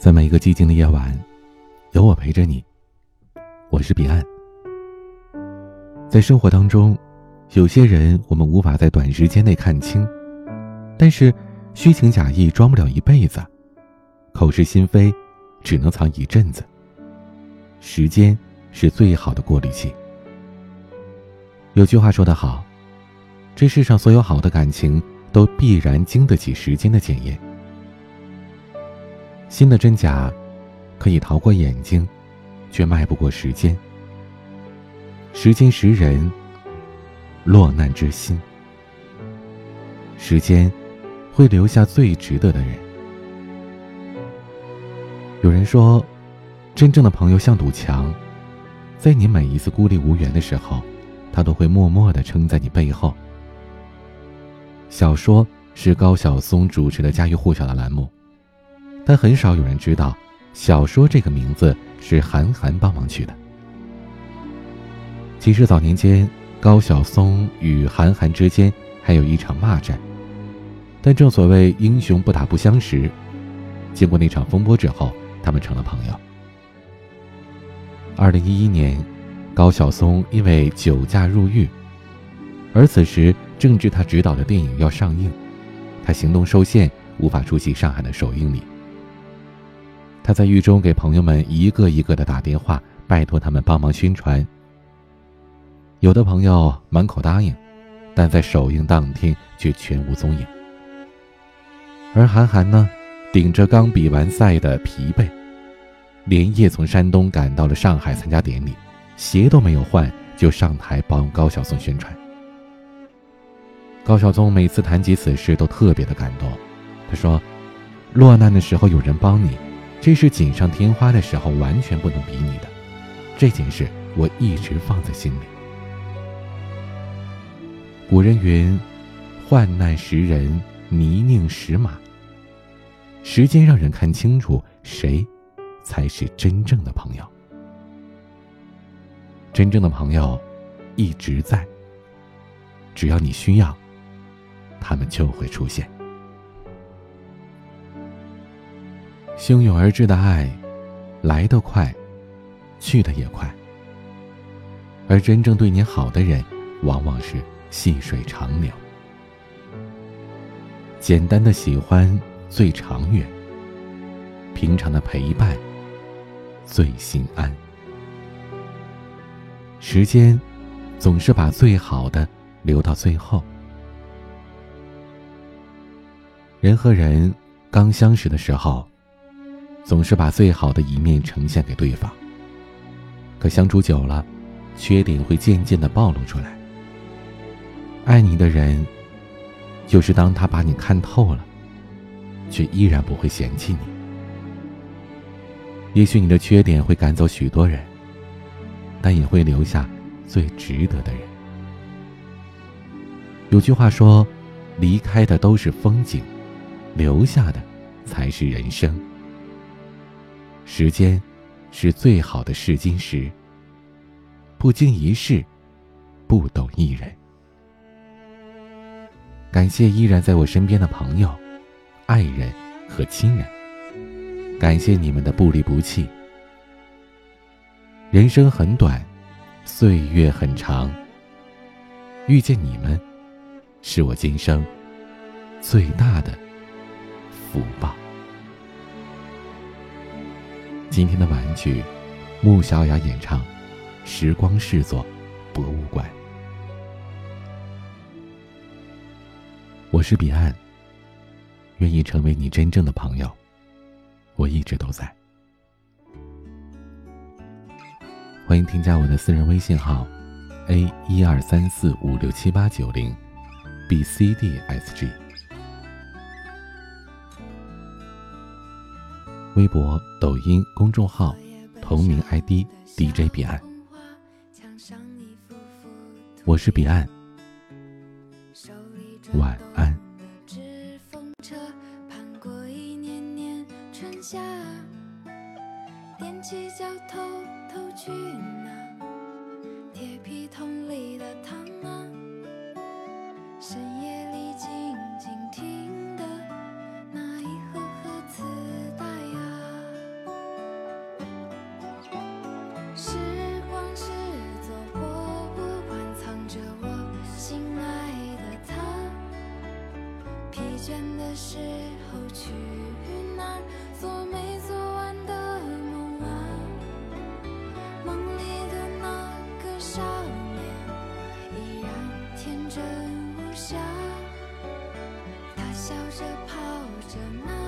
在每一个寂静的夜晚，有我陪着你。我是彼岸。在生活当中，有些人我们无法在短时间内看清，但是虚情假意装不了一辈子，口是心非只能藏一阵子。时间是最好的过滤器。有句话说得好，这世上所有好的感情都必然经得起时间的检验。新的真假，可以逃过眼睛，却迈不过时间。时间识人，落难之心。时间会留下最值得的人。有人说，真正的朋友像堵墙，在你每一次孤立无援的时候，他都会默默的撑在你背后。小说是高晓松主持的家喻户晓的栏目。但很少有人知道，小说这个名字是韩寒帮忙取的。其实早年间，高晓松与韩寒之间还有一场骂战。但正所谓英雄不打不相识，经过那场风波之后，他们成了朋友。二零一一年，高晓松因为酒驾入狱，而此时正值他执导的电影要上映，他行动受限，无法出席上海的首映礼。他在狱中给朋友们一个一个的打电话，拜托他们帮忙宣传。有的朋友满口答应，但在首映当天却全无踪影。而韩寒呢，顶着刚比完赛的疲惫，连夜从山东赶到了上海参加典礼，鞋都没有换就上台帮高晓松宣传。高晓松每次谈及此事都特别的感动，他说：“落难的时候有人帮你。”这是锦上添花的时候，完全不能比拟的。这件事我一直放在心里。古人云：“患难识人，泥泞识马。”时间让人看清楚谁才是真正的朋友。真正的朋友一直在，只要你需要，他们就会出现。汹涌而至的爱，来得快，去得也快。而真正对你好的人，往往是细水长流。简单的喜欢最长远，平常的陪伴最心安。时间总是把最好的留到最后。人和人刚相识的时候。总是把最好的一面呈现给对方。可相处久了，缺点会渐渐的暴露出来。爱你的人，就是当他把你看透了，却依然不会嫌弃你。也许你的缺点会赶走许多人，但也会留下最值得的人。有句话说：“离开的都是风景，留下的才是人生。”时间，是最好的试金石。不经一事，不懂一人。感谢依然在我身边的朋友、爱人和亲人。感谢你们的不离不弃。人生很短，岁月很长。遇见你们，是我今生最大的福报。今天的晚曲，穆小雅演唱《时光视作博物馆》。我是彼岸，愿意成为你真正的朋友，我一直都在。欢迎添加我的私人微信号：a 一二三四五六七八九零，b c d s g。微博、抖音公众号同名 ID DJ 彼岸，我是彼岸，晚安。倦的时候去哪儿？做没做完的梦啊？梦里的那个少年依然天真无瑕，他笑着跑着。